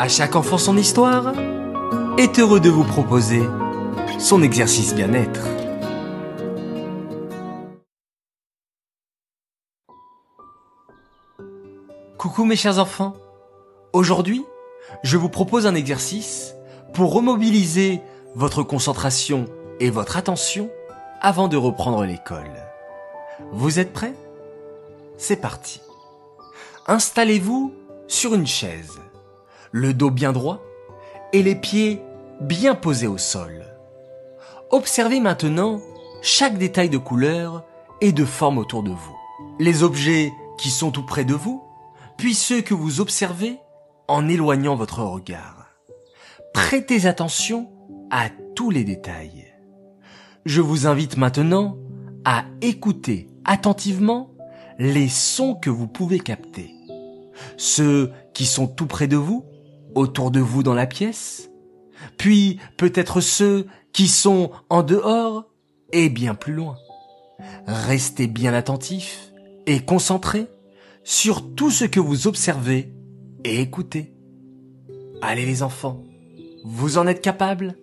À chaque enfant son histoire est heureux de vous proposer son exercice bien-être. Coucou mes chers enfants. Aujourd'hui, je vous propose un exercice pour remobiliser votre concentration et votre attention avant de reprendre l'école. Vous êtes prêts? C'est parti. Installez-vous sur une chaise, le dos bien droit et les pieds bien posés au sol. Observez maintenant chaque détail de couleur et de forme autour de vous. Les objets qui sont tout près de vous, puis ceux que vous observez en éloignant votre regard. Prêtez attention à tous les détails. Je vous invite maintenant à écouter attentivement les sons que vous pouvez capter. Ceux qui sont tout près de vous, autour de vous dans la pièce, puis peut-être ceux qui sont en dehors et bien plus loin. Restez bien attentifs et concentrés sur tout ce que vous observez et écoutez. Allez les enfants, vous en êtes capables?